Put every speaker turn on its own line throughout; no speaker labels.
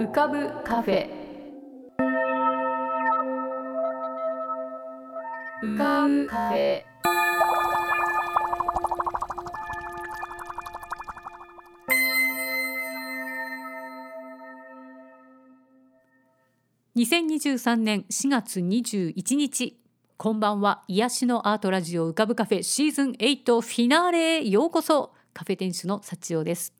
浮かぶカフェ。浮かぶカフェ。2023年4月21日。こんばんは。癒しのアートラジオ浮かぶカフェシーズン8フィナーレへようこそ。カフェ店主の幸代です。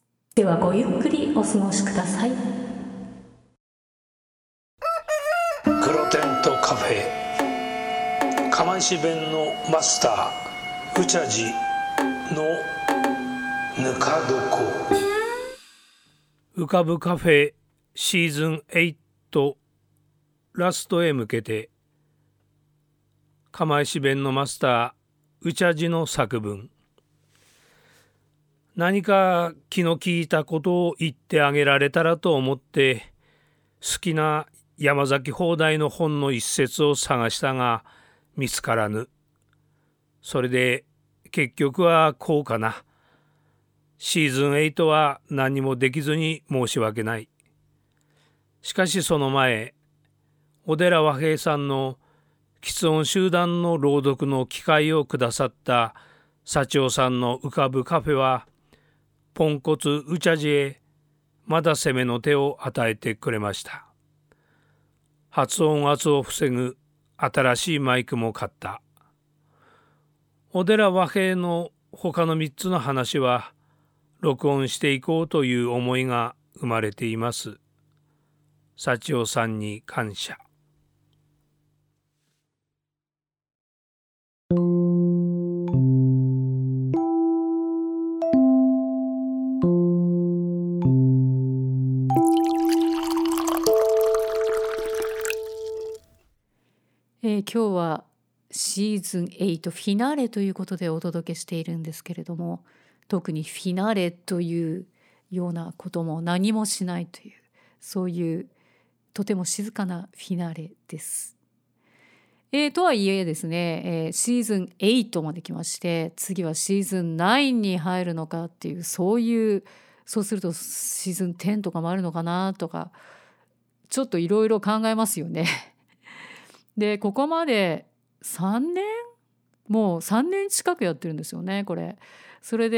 ではごゆっくりお過ごしください。
黒テントカフェ。釜石弁のマスターうちゃじのぬか床。浮かぶカフェシーズン8ラストへ向けて。釜石弁のマスターうちゃじの作文何か気の利いたことを言ってあげられたらと思って好きな山崎放題の本の一節を探したが見つからぬ。それで結局はこうかな。シーズン8は何もできずに申し訳ない。しかしその前、小寺和平さんの喫音集団の朗読の機会をくださった幸男さんの浮かぶカフェはポンコツウチャジへまだ攻めの手を与えてくれました。発音圧を防ぐ新しいマイクも買った。小寺和平の他の3つの話は録音していこうという思いが生まれています。幸男さんに感謝。
今日はシーズン8フィナーレということでお届けしているんですけれども特にフィナーレというようなことも何もしないというそういうとても静かなフィナーレです。えー、とはいえですね、えー、シーズン8まで来まして次はシーズン9に入るのかっていうそういうそうするとシーズン10とかもあるのかなとかちょっといろいろ考えますよね。でここまで3年？もう3年近くやってるんですよねこれ。それで、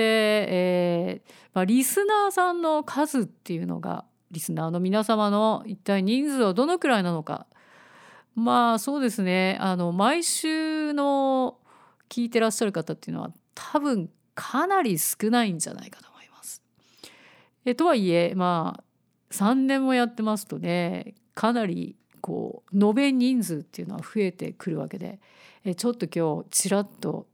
えーまあ、リスナーさんの数っていうのがリスナーの皆様の一体人数はどのくらいなのかまあそうですねあの毎週の聞いてらっしゃる方っていうのは多分かなり少ないんじゃないかと思います。えとはいえまあ3年もやってますとねかなりこう延べ人数っていうのは増えてくるわけでえちょっと今日ちらっと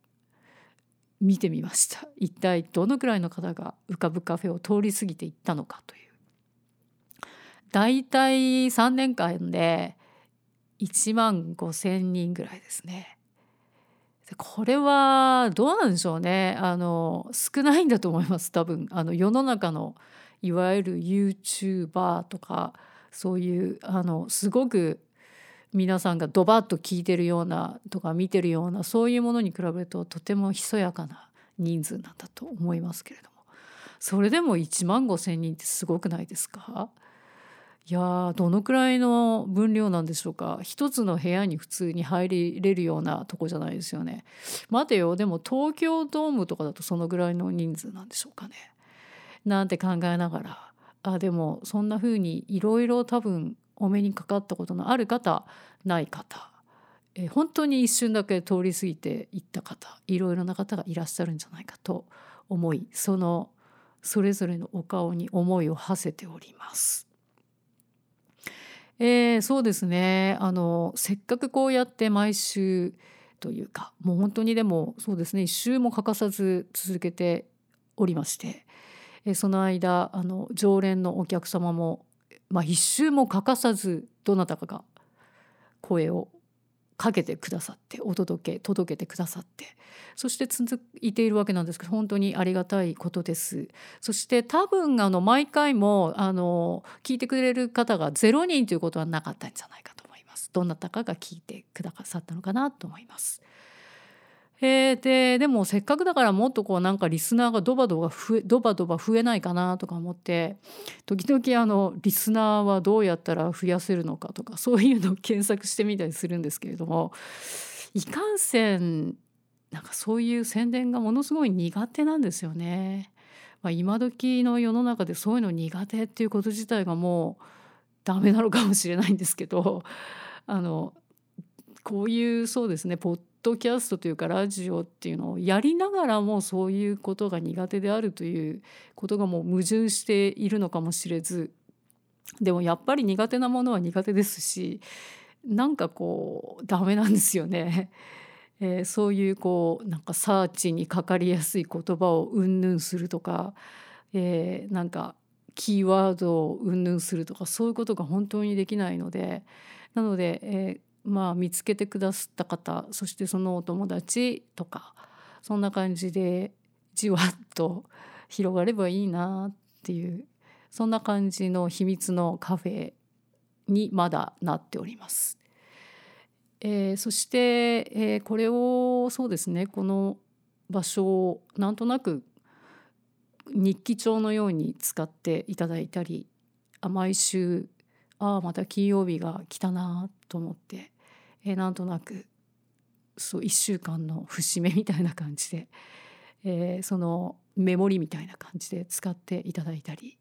見てみました。一体どのくらいの方が浮かぶカフェを通り過ぎていったのかという。大体3年間で1万5,000人ぐらいですね。これはどうなんでしょうね。あの少ないんだと思います多分。あの世の中のいわゆる YouTuber とかそういうあのすごく皆さんがドバッと聞いてるようなとか見てるようなそういうものに比べるととてもひそやかな人数なんだと思いますけれどもそれでも1万5,000人ってすごくないですか？いやどのくらいの分量なんでしょうか？一つの部屋に普通に入れるようなとこじゃないですよね。待てよでも東京ドームとかだとそのぐらいの人数なんでしょうかね。なんて考えながらあでもそんな風にいろいろ多分お目にかかったことのある方ない方。え本当に一瞬だけ通り過ぎていった方いろいろな方がいらっしゃるんじゃないかと思いそのそれぞれのお顔に思いを馳せております。えー、そうですね。あのせっかくこうやって毎週というかもう本当にでもそうですね。一週も欠かさず続けておりましてその間あの常連のお客様も、まあ、一周も欠かさずどなたかが声をかけてくださってお届け届けてくださってそして続いているわけなんですけど本当にありがたいことです。そして多分あの毎回もあの聞いてくれる方が0人ということはなかったんじゃないかと思います。どなたかが聞いてくださったのかなと思います。えー、ででもせっかくだからもっとこうなんかリスナーがドバドバ増えドバドバ増えないかなとか思って時々あのリスナーはどうやったら増やせるのかとかそういうのを検索してみたりするんですけれどもいかんせんなんかそういう宣伝がものすごい苦手なんですよね。まあ、今時の世の中でそういうの苦手っていうこと自体がもうダメなのかもしれないんですけど あのこういうそうですねポッドキャストというかラジオっていうのをやりながらもそういうことが苦手であるということがもう矛盾しているのかもしれずでもやっぱり苦手なものは苦手ですしなんかこうダメなんですよね。えー、そういうこうなんかサーチにかかりやすい言葉をうんぬんするとか、えー、なんかキーワードをうんぬんするとかそういうことが本当にできないのでなので、えー、まあ、見つけてくださった方そしてそのお友達とかそんな感じでじわっと広がればいいなっていうそんな感じの秘密のカフェにまだなっております。えー、そして、えー、これをそうですねこの場所をなんとなく日記帳のように使っていただいたりあ毎週ああまた金曜日が来たなと思って、えー、なんとなくそう1週間の節目みたいな感じで、えー、そのメモリみたいな感じで使っていただいたり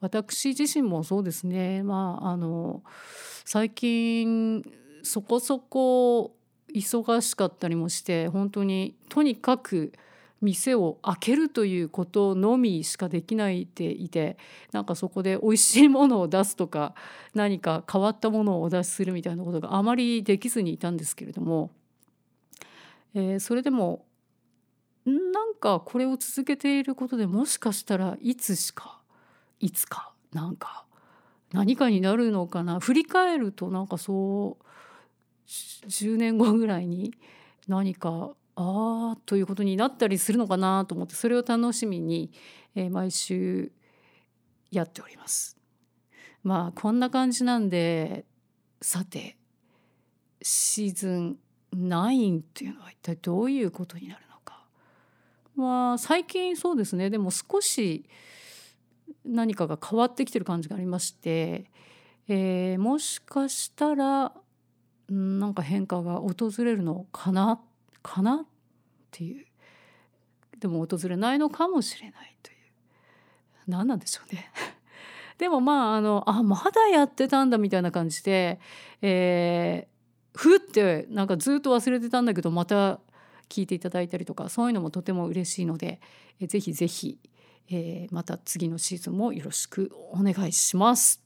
私自身もそうですね。まああの最近そこそこ忙しかったりもして本当にとにかく店を開けるということのみしかできないでいてなんかそこで美味しいものを出すとか何か変わったものをお出しするみたいなことがあまりできずにいたんですけれども、えー、それでもなんかこれを続けていることでもしかしたらいつしかいつかなんか何かになるのかな。振り返るとなんかそう10年後ぐらいに何かああということになったりするのかなと思ってそれを楽しみに、えー、毎週やっております。まあこんな感じなんでさてシーズン9っていうのは一体どういうことになるのか。まあ最近そうですねでも少し何かが変わってきてる感じがありまして、えー、もしかしたらなんか変化が訪れるのかなっかなっていうでも訪れないのかもしれないという何なんでしょうね。でもまああのあまだやってたんだみたいな感じで、えー、ふってなんかずっと忘れてたんだけどまた聞いていただいたりとかそういうのもとても嬉しいので、えー、ぜひぜひ、えー、また次のシーズンもよろしくお願いします。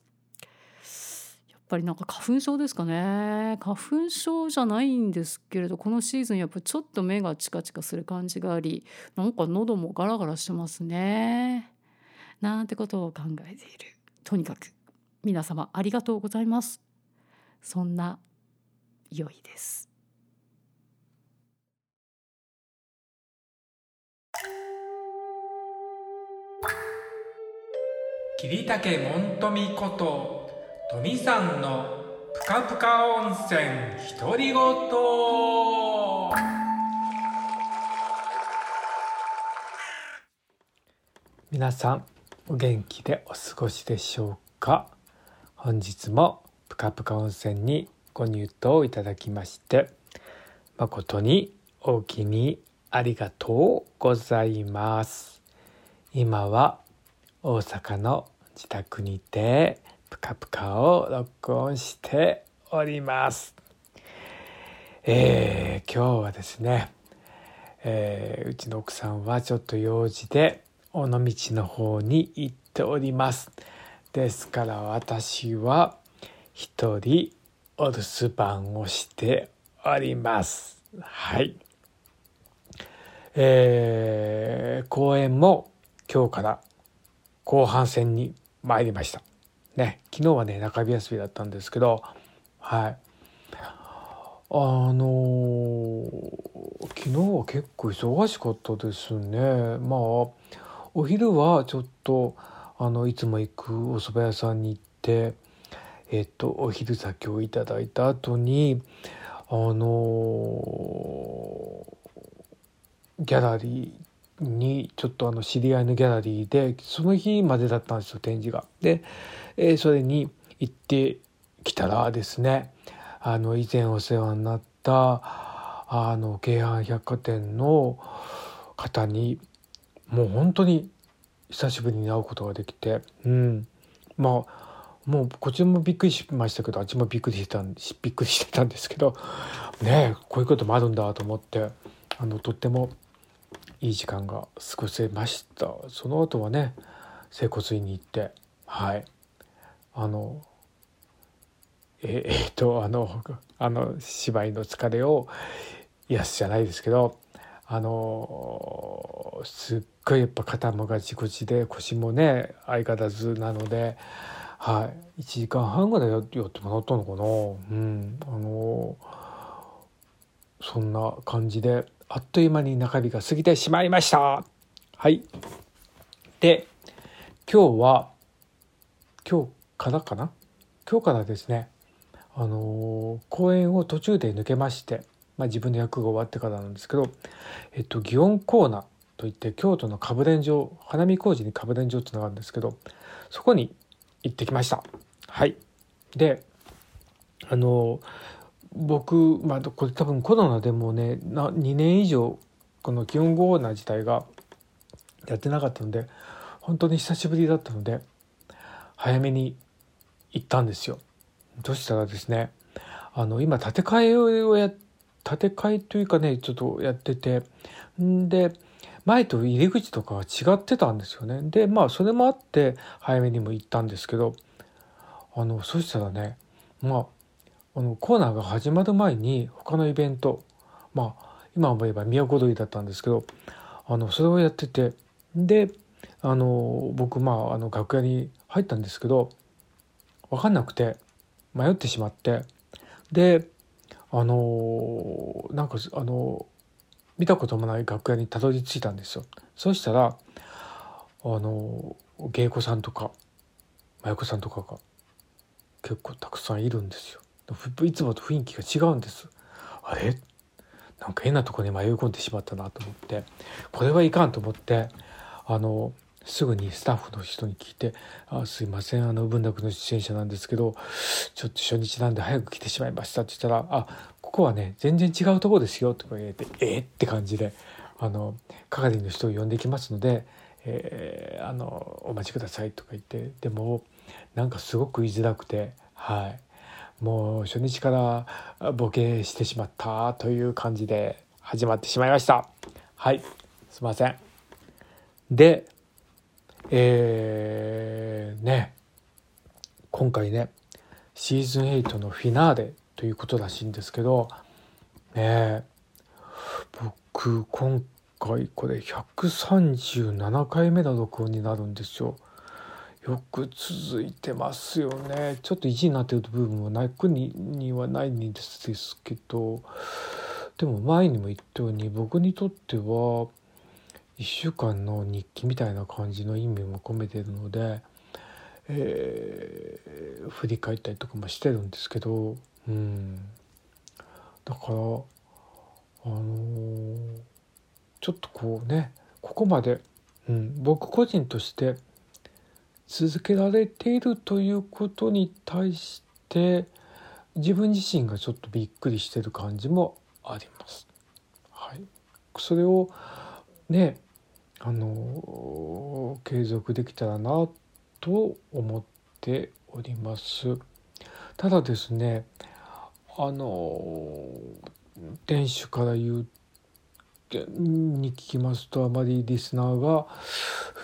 ぱりなんか花粉症ですかね。花粉症じゃないんですけれどこのシーズンやっぱちょっと目がチカチカする感じがありなんか喉もガラガラしてますね。なんてことを考えている。とにかく皆様ありがとうございます。そんな良いです。
桐竹門富こと。富さんのぷかぷか温泉独り言皆さんお元気でお過ごしでしょうか？本日もぷかぷか温泉にご入湯いただきまして誠にお気にありがとうございます。今は大阪の自宅にてプカプカを録音しております。えー、今日はですね、えー、うちの奥さんはちょっと用事で尾道の方に行っております。ですから私は一人お留守番をしております。はい。えー、公演も今日から後半戦に参りました。ね、昨日はね、中日休みだったんですけど、はい。あのー、昨日は結構忙しかったですね。まあお昼はちょっとあのいつも行くお蕎麦屋さんに行ってえっとお昼先をいただいた後にあのー、ギャラリーにちょっとあの知り合いのギャラリーでその日までだったんですよ展示が。で、えー、それに行ってきたらですねあの以前お世話になったあの京阪百貨店の方にもう本当に久しぶりに会うことができて、うん、まあもうこっちもびっくりしましたけどあっちもびっくりしてたんびっくりしてたんですけどねこういうこともあるんだと思ってあのとってもいい時間が過ごせました。その後はね整骨院に行ってはい。あのえ えー、っとあのあの芝居の疲れを癒すじゃないですけどあのすっごいやっぱ肩もがちこちで腰もね相変わらずなので、はい、1時間半ぐらいやってもらったのかな。うん。あのそんな感じであっという間に中日が過ぎてしまいました。はい。で今日は今日からかな？今日からですね。あの公演を途中で抜けましてまあ、自分の役が終わってからなんですけど、えっと、祇園コーナーといって京都の歌舞練場花見工事に歌舞練場ってのがあるんですけどそこに行ってきました。はい。であの僕、まあ、これ多分コロナでもねな2年以上この祇園コーナ自体がやってなかったので本当に久しぶりだったので早めに行ったんですよ。そしたらですねあの今建て替えをや建て替えというかねちょっとやっててんで前と入り口とかは違ってたんですよねでまあそれもあって早めにも行ったんですけどあのそしたらねまああのコーナーが始まる前に他のイベントまあ今思えば都踊りだったんですけどあのそれをやっててであの僕まああの楽屋に入ったんですけど分かんなくて迷ってしまってであのなんかあの見たこともない楽屋にたどり着いたんですよ。そしたらあの芸妓さんとか舞妓さんとかが結構たくさんいるんですよ。いつもと雰囲気が違うんです。あれ？なんか変なとこに迷い込んでしまったなと思ってこれはいかんと思ってあのすぐにスタッフの人に聞いて「あすいませんあの文楽の出演者なんですけどちょっと初日なんで早く来てしまいました」って言ったら「あここはね全然違うとこですよ」とか言われて「え？っ?」って感じであの係の人を呼んできますので、えー、あのお待ちくださいとか言ってでもなんかすごく言いづらくてはいもう初日からボケしてしまったという感じで始まってしまいました。はい。すいません。でえー、ね。今回ねシーズン8のフィナーレということらしいんですけどね僕今回これ137回目の録音になるんですよ。よく続いてますよね。ちょっと意地になってる部分もなくににはないんですけどでも前にも言ったように僕にとっては1週間の日記みたいな感じの意味も込めてるので、えー、振り返ったりとかもしてるんですけど、うん、だからあのー、ちょっとこうねここまで、うん、僕個人として続けられているということに対して自分自身がちょっとびっくりしてる感じもあります。はい、それをねあの継続できたらなと思っております。ただですねあの店主から言うに聞きますとあまりリスナーが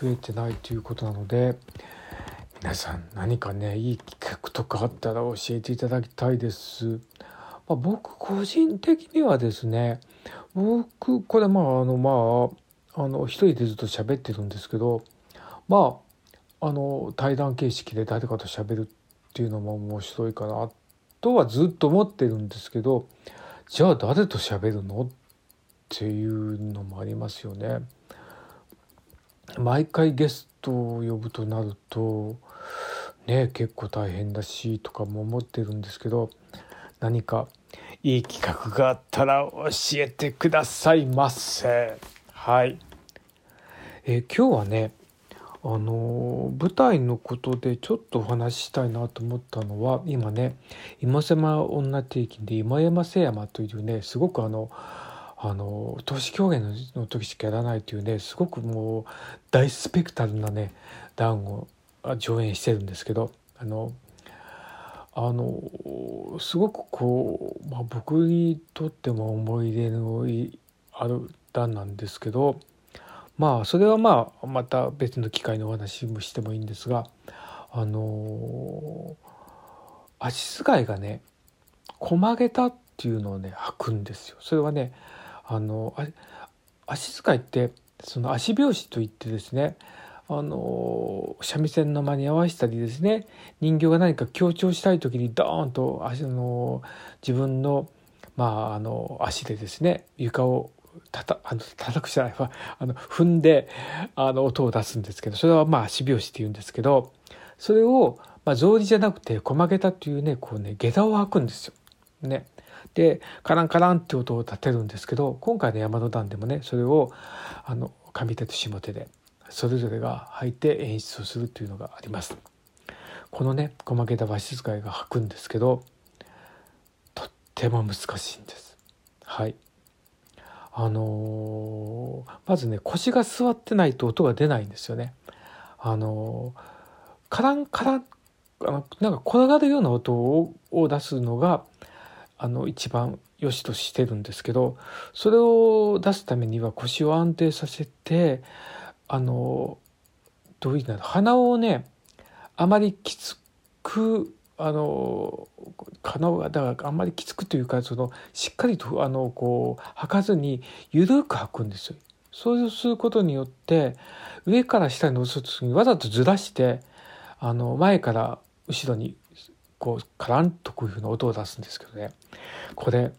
増えてないということなので皆さん何かねいい企画とかあったら教えていただきたいです。まあ、僕個人的にはですね僕これまああのまああの一人でずっと喋ってるんですけどまああの対談形式で誰かと喋るっていうのも面白いかなとはずっと思ってるんですけどじゃあ誰と喋るのっていうのもありますよね。毎回ゲストを呼ぶとなるとね結構大変だしとかも思ってるんですけど何かいい企画があったら教えてくださいませ。はい。え、今日はねあの舞台のことでちょっとお話ししたいなと思ったのは今ね「今狭女定期」で今山瀬山というねすごくあのあの投資狂言の時しかやらないというねすごくもう大スペクタルなね段を上演してるんですけどあのあのすごくこう、まあ、僕にとっても思い出のある段なんですけどまあそれはまあまた別の機会のお話もしてもいいんですがあの足すがいがね細げたっていうのをね履くんですよ。それはねあの足使いってその足拍子といってですねあの三味線の間に合わせたりですね人形が何か強調したい時にドーンと足の自分の,、まあ、あの足でですね床をたたあの叩くじゃないわあの踏んであの音を出すんですけどそれはまあ足拍子っていうんですけどそれを、まあ、草履じゃなくて駒下駄というねこうね下駄を履くんですよ。ね、でカランカランって音を立てるんですけど今回の山の段でもねそれをあの上手と下手でそれぞれが履いて演出をするというのがあります。このね細けた和室使いが履くんですけどとっても難しいんです。はいあのー、まずね腰が座ってないと音が出ないんですよね。あのー、カランカランあのなんか転がるような音を出すのがあの一番良しとしてるんですけどそれを出すためには腰を安定させてあのどういうの鼻をねあまりきつくあの鼻をだからあんまりきつくというかそのしっかりとあのこう吐かずに緩く吐くんですよ。そうすることによって上から下に乗せる時にわざとずらしてあの前から後ろにこうカランとこういうふうな音を出すんですけどねこれ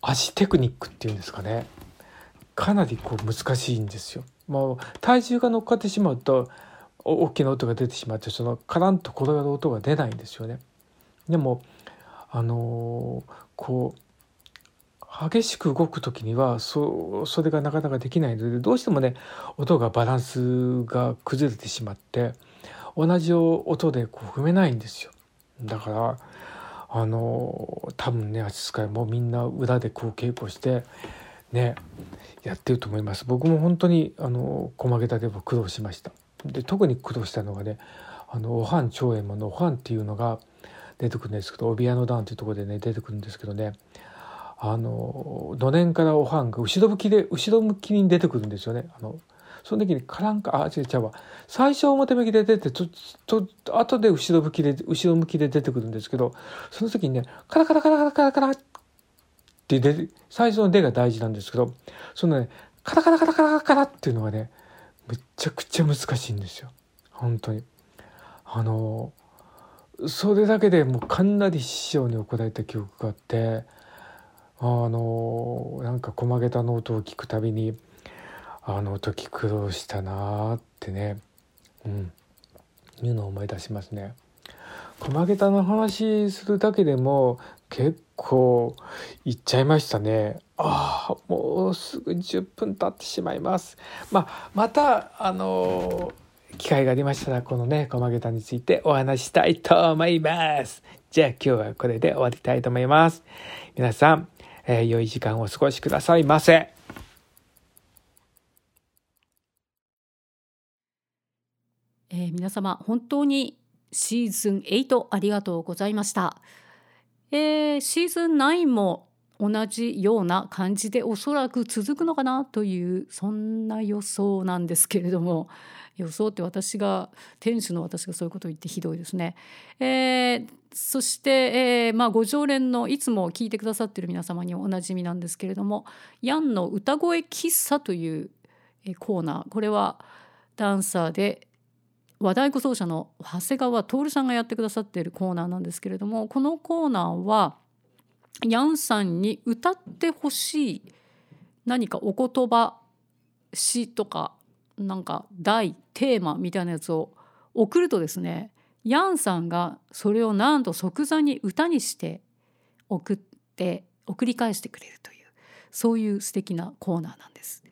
足テクニックっていうんですかねかなりこう難しいんですよ。もう体重が乗っかってしまうと大きな音が出てしまってそのカランと転がる音が出ないんですよね。でもあのー、こう激しく動く時にはそそれがなかなかできないのでどうしてもね音がバランスが崩れてしまって同じ音でこう踏めないんですよ。だからあの多分ね足使いもみんな裏でこう稽古してねやってると思います。僕も本当にあの細げたでは苦労しました。で特に苦労したのがねあのおはん長右衛門のおはんっていうのが出てくるんですけど帯屋の段っていうところでね出てくるんですけどねあの土年からおはんが後ろ向きで後ろ向きに出てくるんですよね。あのその時にカランカあ違う違うわ。最初表向きで出てとと後で後ろ向きで後ろ向きで出てくるんですけどその時にねカラカラカラカラカラカラって出て最初の出が大事なんですけどそのねカラカラカラカラカラっていうのがねめちゃくちゃ難しいんですよ本当に。あのそれだけでもうかなり師匠に怒られた記憶があってあのなんか細げたノートを聞くたびにあの時苦労したなってねうんいうのを思い出しますね。駒桁の話するだけでも結構いっちゃいましたね。ああもうすぐ10分経ってしまいます。まあまたあの機会がありましたらこのね駒桁についてお話したいと思います。じゃあ今日はこれで終わりたいと思います。皆さん、えー、良い時間をお過ごしくださいませ。
えー、皆様本当にシーズン8ありがとうございました、えー、シーズン9も同じような感じでおそらく続くのかなというそんな予想なんですけれども。予想って私が店主の私がそういうことを言ってひどいですね。えー、そして、えー、まあ、ご常連のいつも聞いてくださってる皆様におなじみなんですけれども「ヤンの歌声喫茶」というコーナー。これはダンサーで和太鼓奏者の長谷川徹さんがやってくださっているコーナーなんですけれどもこのコーナーはヤンさんに歌ってほしい何かお言葉詩とかなんか題テーマみたいなやつを送るとですねヤンさんがそれをなんと即座に歌にして送って送り返してくれるというそういう素敵なコーナーなんです。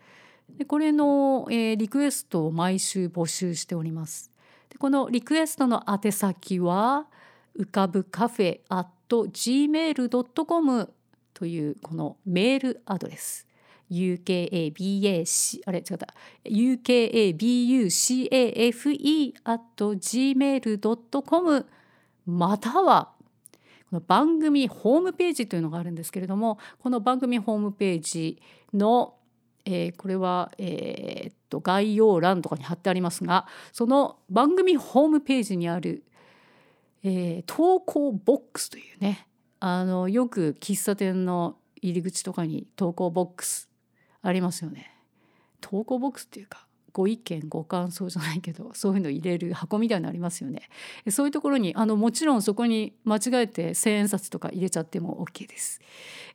でこれの、えー、リクエストを毎週募集しております。でこのリクエストの宛先は浮かぶカフェ at gmail.com というこのメールアドレス。UKABAC あれ違った。UKABUCAFE at gmail.com またはこの番組ホームページというのがあるんですけれどもこの番組ホームページの、えー、これは、えー、っと概要欄とかに貼ってありますがその番組ホームページにある、えー、投稿ボックスというねあのよく喫茶店の入り口とかに投稿ボックスありますよね。投稿ボックスっていうかご意見ご感想じゃないけどそういうの入れる箱みたいなのありますよね。そういうところにあのもちろんそこに間違えて千円札とか入れちゃっても OK です。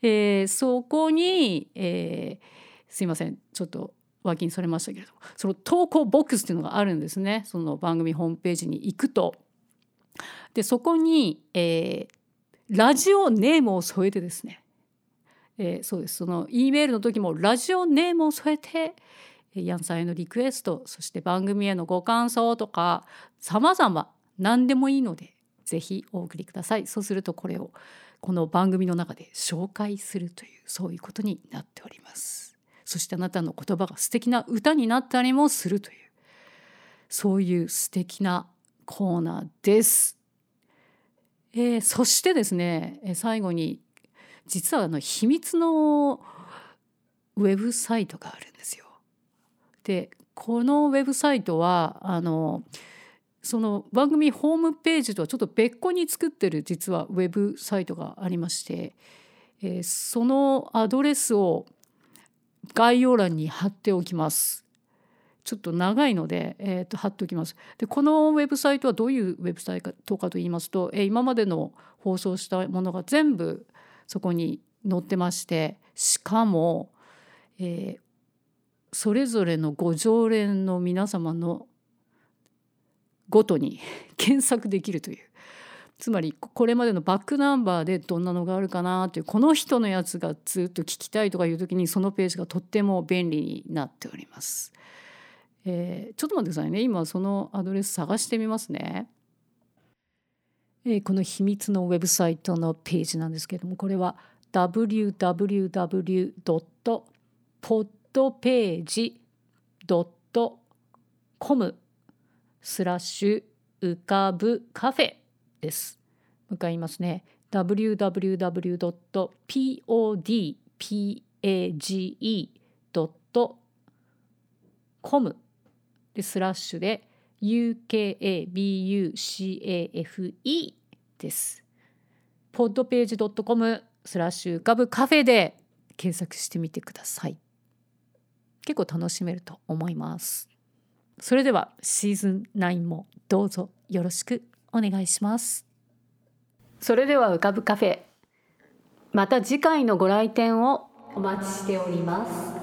えー、そこに、えー、すいませんちょっと脇にそれましたけれどもその投稿ボックスっていうのがあるんですね。その番組ホームページに行くと。でそこに、えー、ラジオネームを添えてですね、えー、そうです。その E メールの時もラジオネームを添えてヤンさんへのリクエストそして番組へのご感想とか様々何でもいいのでぜひお送りください。そうするとこれをこの番組の中で紹介するというそういうことになっております。そしてあなたの言葉が素敵な歌になったりもするというそういう素敵なコーナーです、えー、そしてですね最後に実はあの秘密のウェブサイトがあるんですよ。でこのウェブサイトはあのその番組ホームページとはちょっと別個に作ってる実はウェブサイトがありまして、えー、そのアドレスを概要欄に貼っておきます。ちょっと長いので、えー、と貼っておきます。でこのウェブサイトはどういうウェブサイトかと言いますと、えー、今までの放送したものが全部そこに載ってましてしかも、えー、それぞれのご常連の皆様のごとに 検索できるというつまりこれまでのバックナンバーでどんなのがあるかなというこの人のやつがずっと聞きたいとかいう時にそのページがとっても便利になっております。えー、ちょっと待ってくださいね今そのアドレス探してみますね。えー、この秘密のウェブサイトのページなんですけれどもこれは www.pod トページドットコムスラッシュ浮かぶカフェです。向かいますね。www.podpage.com でスラッシュで UKABUCAFE です。ポッドページ .com スラッシュ浮かぶカフェで検索してみてください。結構楽しめると思いますそれではシーズン9もどうぞよろしくお願いします。それでは浮かぶカフェ。また次回のご来店をお待ちしております。